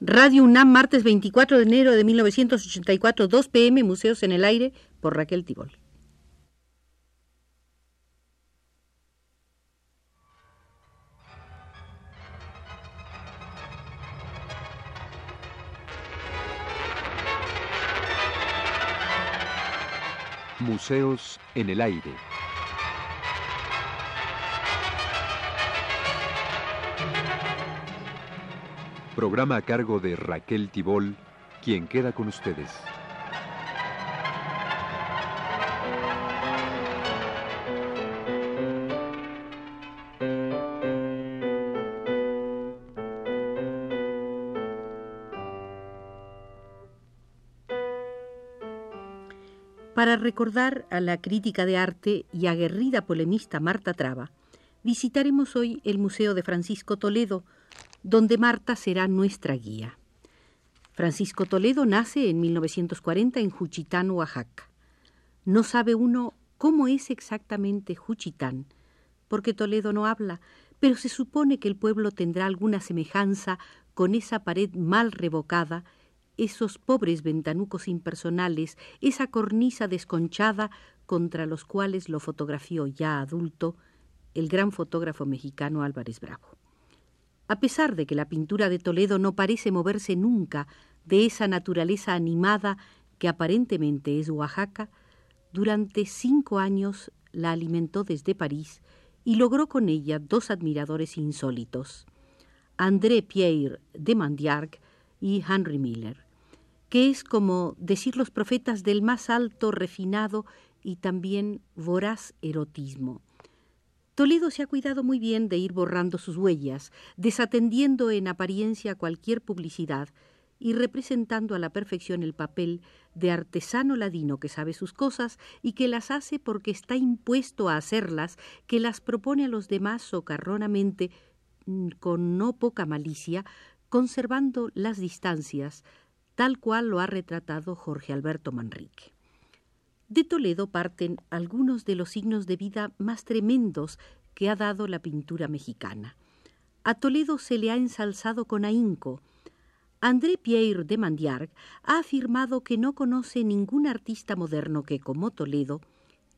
Radio UNAM, martes 24 de enero de 1984, 2 pm, Museos en el Aire, por Raquel Tibol. Museos en el Aire. Programa a cargo de Raquel Tibol, quien queda con ustedes. Para recordar a la crítica de arte y aguerrida polemista Marta Traba, visitaremos hoy el Museo de Francisco Toledo, donde Marta será nuestra guía. Francisco Toledo nace en 1940 en Juchitán, Oaxaca. No sabe uno cómo es exactamente Juchitán, porque Toledo no habla, pero se supone que el pueblo tendrá alguna semejanza con esa pared mal revocada, esos pobres ventanucos impersonales, esa cornisa desconchada contra los cuales lo fotografió ya adulto el gran fotógrafo mexicano Álvarez Bravo. A pesar de que la pintura de Toledo no parece moverse nunca de esa naturaleza animada que aparentemente es Oaxaca, durante cinco años la alimentó desde París y logró con ella dos admiradores insólitos, André Pierre de Mandiarc y Henry Miller, que es como decir los profetas del más alto, refinado y también voraz erotismo Toledo se ha cuidado muy bien de ir borrando sus huellas, desatendiendo en apariencia cualquier publicidad y representando a la perfección el papel de artesano ladino que sabe sus cosas y que las hace porque está impuesto a hacerlas, que las propone a los demás socarronamente, mm, con no poca malicia, conservando las distancias, tal cual lo ha retratado Jorge Alberto Manrique. De Toledo parten algunos de los signos de vida más tremendos que ha dado la pintura mexicana. A Toledo se le ha ensalzado con ahínco. André Pierre de Mandiarc ha afirmado que no conoce ningún artista moderno que, como Toledo,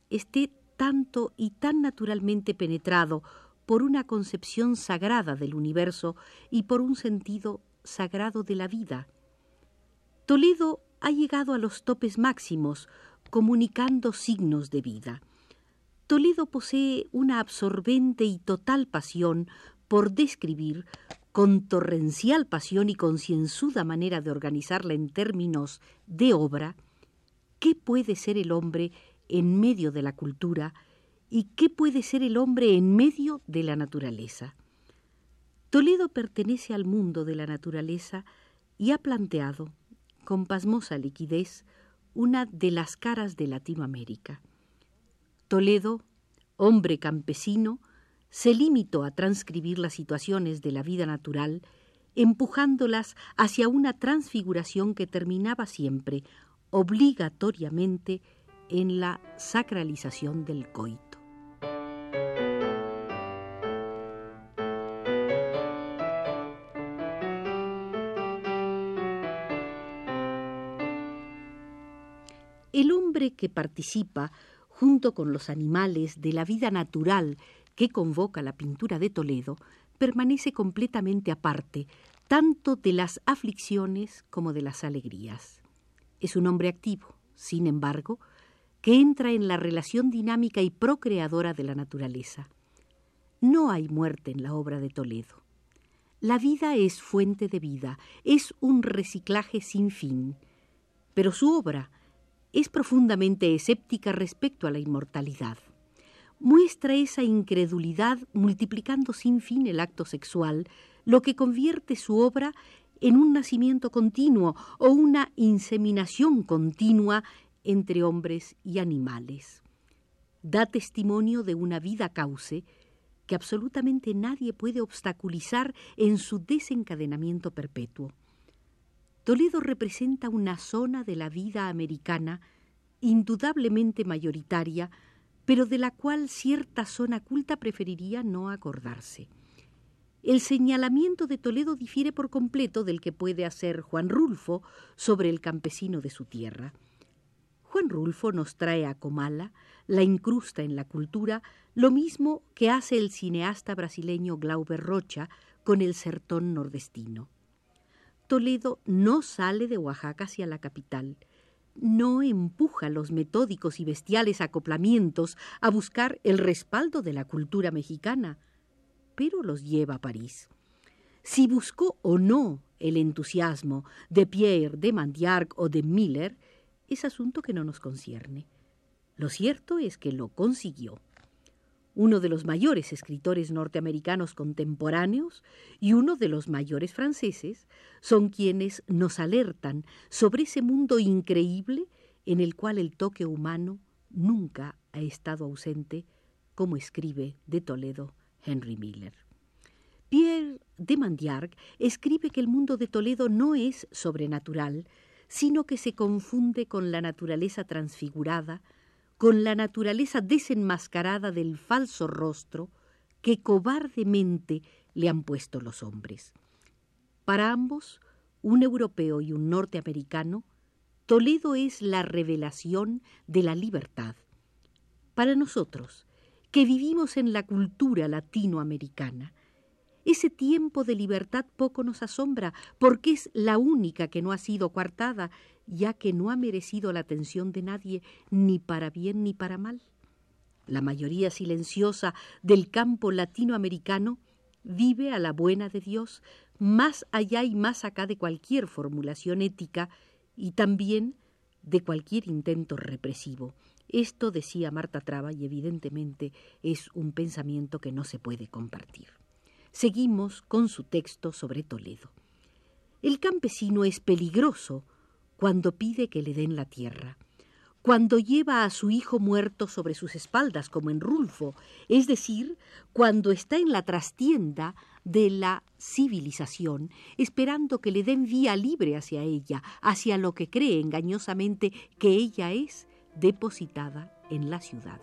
esté tanto y tan naturalmente penetrado por una concepción sagrada del universo y por un sentido sagrado de la vida. Toledo ha llegado a los topes máximos, comunicando signos de vida. Toledo posee una absorbente y total pasión por describir, con torrencial pasión y concienzuda manera de organizarla en términos de obra, qué puede ser el hombre en medio de la cultura y qué puede ser el hombre en medio de la naturaleza. Toledo pertenece al mundo de la naturaleza y ha planteado, con pasmosa liquidez, una de las caras de Latinoamérica. Toledo, hombre campesino, se limitó a transcribir las situaciones de la vida natural, empujándolas hacia una transfiguración que terminaba siempre, obligatoriamente, en la sacralización del coito. Que participa, junto con los animales, de la vida natural que convoca la pintura de Toledo, permanece completamente aparte, tanto de las aflicciones como de las alegrías. Es un hombre activo, sin embargo, que entra en la relación dinámica y procreadora de la naturaleza. No hay muerte en la obra de Toledo. La vida es fuente de vida, es un reciclaje sin fin, pero su obra, es profundamente escéptica respecto a la inmortalidad. Muestra esa incredulidad multiplicando sin fin el acto sexual, lo que convierte su obra en un nacimiento continuo o una inseminación continua entre hombres y animales. Da testimonio de una vida cauce que absolutamente nadie puede obstaculizar en su desencadenamiento perpetuo. Toledo representa una zona de la vida americana indudablemente mayoritaria, pero de la cual cierta zona culta preferiría no acordarse. el señalamiento de Toledo difiere por completo del que puede hacer Juan Rulfo sobre el campesino de su tierra. Juan Rulfo nos trae a Comala, la incrusta en la cultura, lo mismo que hace el cineasta brasileño Glauber Rocha con el sertón nordestino. Toledo no sale de Oaxaca hacia la capital, no empuja los metódicos y bestiales acoplamientos a buscar el respaldo de la cultura mexicana, pero los lleva a París. Si buscó o no el entusiasmo de Pierre, de Mandiarc o de Miller, es asunto que no nos concierne. Lo cierto es que lo consiguió. Uno de los mayores escritores norteamericanos contemporáneos y uno de los mayores franceses son quienes nos alertan sobre ese mundo increíble en el cual el toque humano nunca ha estado ausente, como escribe de Toledo Henry Miller. Pierre de Mandiarc escribe que el mundo de Toledo no es sobrenatural, sino que se confunde con la naturaleza transfigurada, con la naturaleza desenmascarada del falso rostro que cobardemente le han puesto los hombres. Para ambos, un europeo y un norteamericano, Toledo es la revelación de la libertad. Para nosotros, que vivimos en la cultura latinoamericana, ese tiempo de libertad poco nos asombra, porque es la única que no ha sido coartada, ya que no ha merecido la atención de nadie, ni para bien ni para mal. La mayoría silenciosa del campo latinoamericano vive a la buena de Dios, más allá y más acá de cualquier formulación ética y también de cualquier intento represivo. Esto decía Marta Traba y evidentemente es un pensamiento que no se puede compartir. Seguimos con su texto sobre Toledo. El campesino es peligroso cuando pide que le den la tierra, cuando lleva a su hijo muerto sobre sus espaldas, como en Rulfo, es decir, cuando está en la trastienda de la civilización, esperando que le den vía libre hacia ella, hacia lo que cree engañosamente que ella es depositada en la ciudad.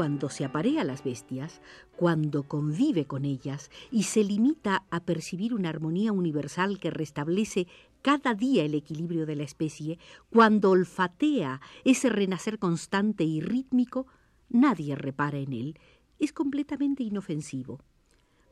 Cuando se aparea las bestias, cuando convive con ellas y se limita a percibir una armonía universal que restablece cada día el equilibrio de la especie, cuando olfatea ese renacer constante y rítmico, nadie repara en él, es completamente inofensivo.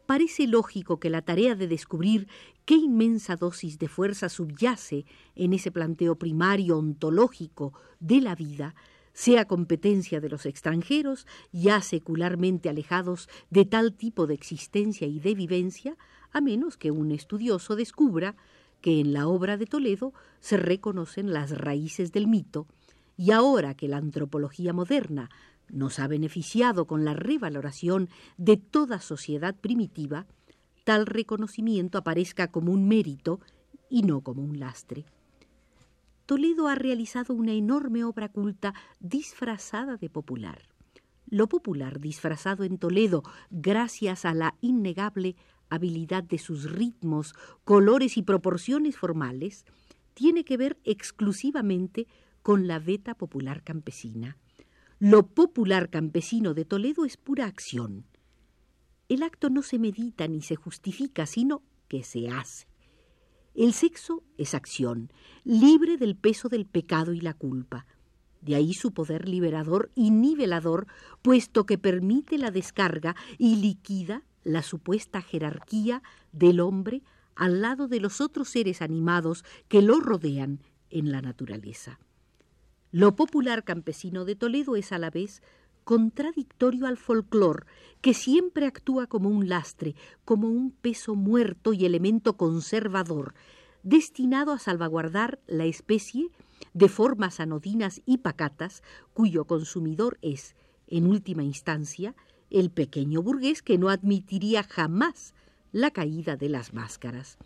Parece lógico que la tarea de descubrir qué inmensa dosis de fuerza subyace en ese planteo primario ontológico de la vida sea competencia de los extranjeros, ya secularmente alejados de tal tipo de existencia y de vivencia, a menos que un estudioso descubra que en la obra de Toledo se reconocen las raíces del mito, y ahora que la antropología moderna nos ha beneficiado con la revaloración de toda sociedad primitiva, tal reconocimiento aparezca como un mérito y no como un lastre. Toledo ha realizado una enorme obra culta disfrazada de popular. Lo popular disfrazado en Toledo, gracias a la innegable habilidad de sus ritmos, colores y proporciones formales, tiene que ver exclusivamente con la veta popular campesina. Lo popular campesino de Toledo es pura acción. El acto no se medita ni se justifica, sino que se hace. El sexo es acción, libre del peso del pecado y la culpa. De ahí su poder liberador y nivelador, puesto que permite la descarga y liquida la supuesta jerarquía del hombre al lado de los otros seres animados que lo rodean en la naturaleza. Lo popular campesino de Toledo es a la vez contradictorio al folclor, que siempre actúa como un lastre, como un peso muerto y elemento conservador, destinado a salvaguardar la especie de formas anodinas y pacatas, cuyo consumidor es, en última instancia, el pequeño burgués que no admitiría jamás la caída de las máscaras.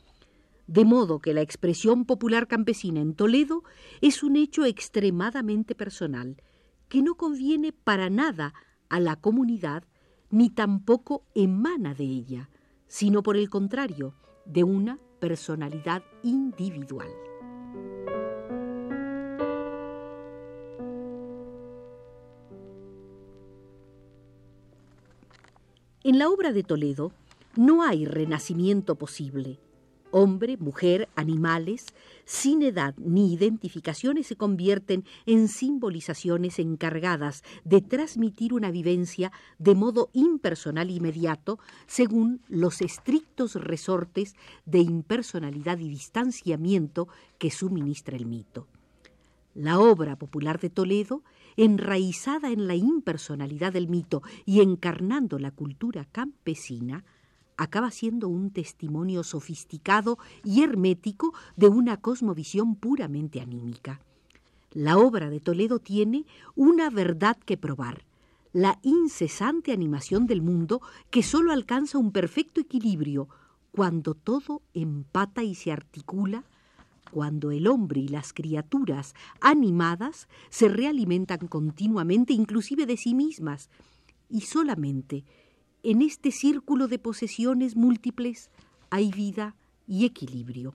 De modo que la expresión popular campesina en Toledo es un hecho extremadamente personal, que no conviene para nada a la comunidad ni tampoco emana de ella, sino por el contrario, de una personalidad individual. En la obra de Toledo no hay renacimiento posible. Hombre, mujer, animales, sin edad ni identificaciones se convierten en simbolizaciones encargadas de transmitir una vivencia de modo impersonal inmediato según los estrictos resortes de impersonalidad y distanciamiento que suministra el mito. La obra popular de Toledo, enraizada en la impersonalidad del mito y encarnando la cultura campesina, acaba siendo un testimonio sofisticado y hermético de una cosmovisión puramente anímica. La obra de Toledo tiene una verdad que probar, la incesante animación del mundo que sólo alcanza un perfecto equilibrio cuando todo empata y se articula, cuando el hombre y las criaturas animadas se realimentan continuamente inclusive de sí mismas, y solamente en este círculo de posesiones múltiples hay vida y equilibrio.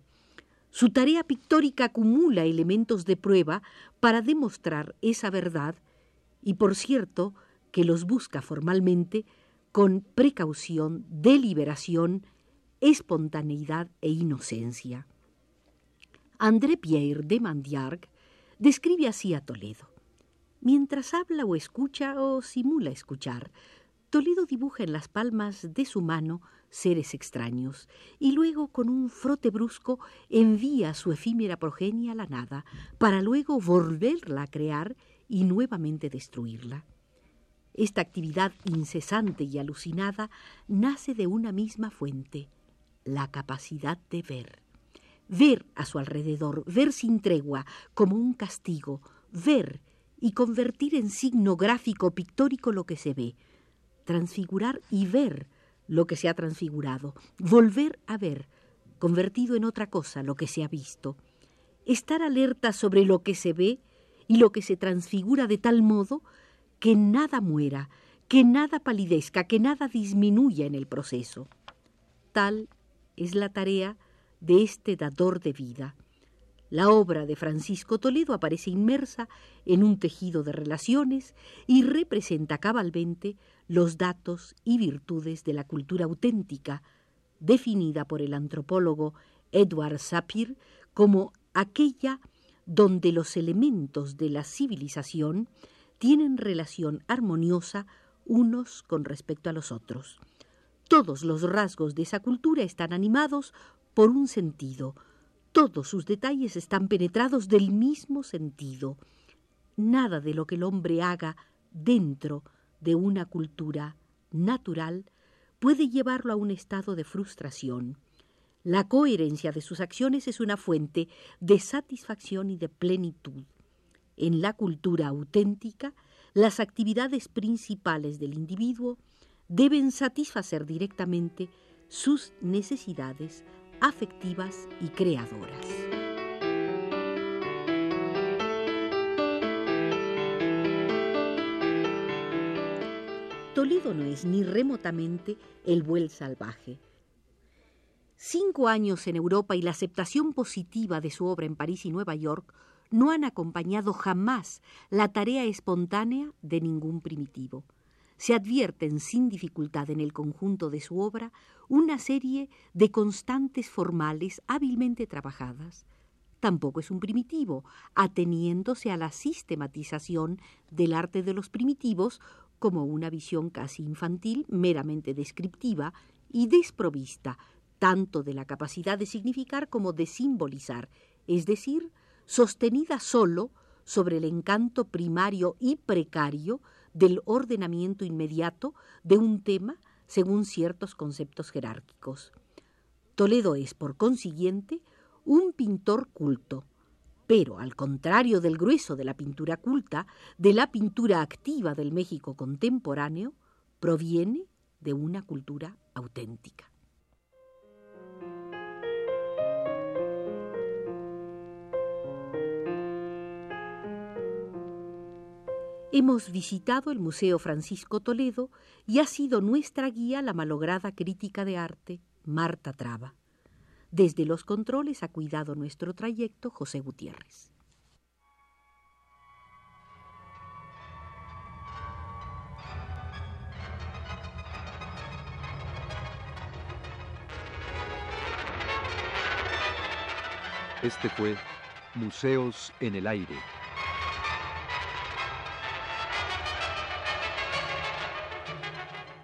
Su tarea pictórica acumula elementos de prueba para demostrar esa verdad y, por cierto, que los busca formalmente con precaución, deliberación, espontaneidad e inocencia. André Pierre de Mandiargue describe así a Toledo. Mientras habla o escucha o simula escuchar, Toledo dibuja en las palmas de su mano seres extraños y luego con un frote brusco envía su efímera progenie a la nada para luego volverla a crear y nuevamente destruirla. Esta actividad incesante y alucinada nace de una misma fuente, la capacidad de ver. Ver a su alrededor, ver sin tregua, como un castigo, ver y convertir en signo gráfico pictórico lo que se ve, transfigurar y ver lo que se ha transfigurado, volver a ver, convertido en otra cosa lo que se ha visto, estar alerta sobre lo que se ve y lo que se transfigura de tal modo que nada muera, que nada palidezca, que nada disminuya en el proceso. Tal es la tarea de este dador de vida. La obra de Francisco Toledo aparece inmersa en un tejido de relaciones y representa cabalmente los datos y virtudes de la cultura auténtica, definida por el antropólogo Edward Sapir como aquella donde los elementos de la civilización tienen relación armoniosa unos con respecto a los otros. Todos los rasgos de esa cultura están animados por un sentido, todos sus detalles están penetrados del mismo sentido. Nada de lo que el hombre haga dentro de una cultura natural puede llevarlo a un estado de frustración. La coherencia de sus acciones es una fuente de satisfacción y de plenitud. En la cultura auténtica, las actividades principales del individuo deben satisfacer directamente sus necesidades afectivas y creadoras. Toledo no es ni remotamente el buel salvaje. Cinco años en Europa y la aceptación positiva de su obra en París y Nueva York no han acompañado jamás la tarea espontánea de ningún primitivo se advierten sin dificultad en el conjunto de su obra una serie de constantes formales hábilmente trabajadas. Tampoco es un primitivo, ateniéndose a la sistematización del arte de los primitivos como una visión casi infantil, meramente descriptiva y desprovista tanto de la capacidad de significar como de simbolizar, es decir, sostenida sólo sobre el encanto primario y precario del ordenamiento inmediato de un tema según ciertos conceptos jerárquicos. Toledo es, por consiguiente, un pintor culto, pero al contrario del grueso de la pintura culta, de la pintura activa del México contemporáneo, proviene de una cultura auténtica. Hemos visitado el Museo Francisco Toledo y ha sido nuestra guía la malograda crítica de arte Marta Traba. Desde los controles ha cuidado nuestro trayecto José Gutiérrez. Este fue Museos en el Aire.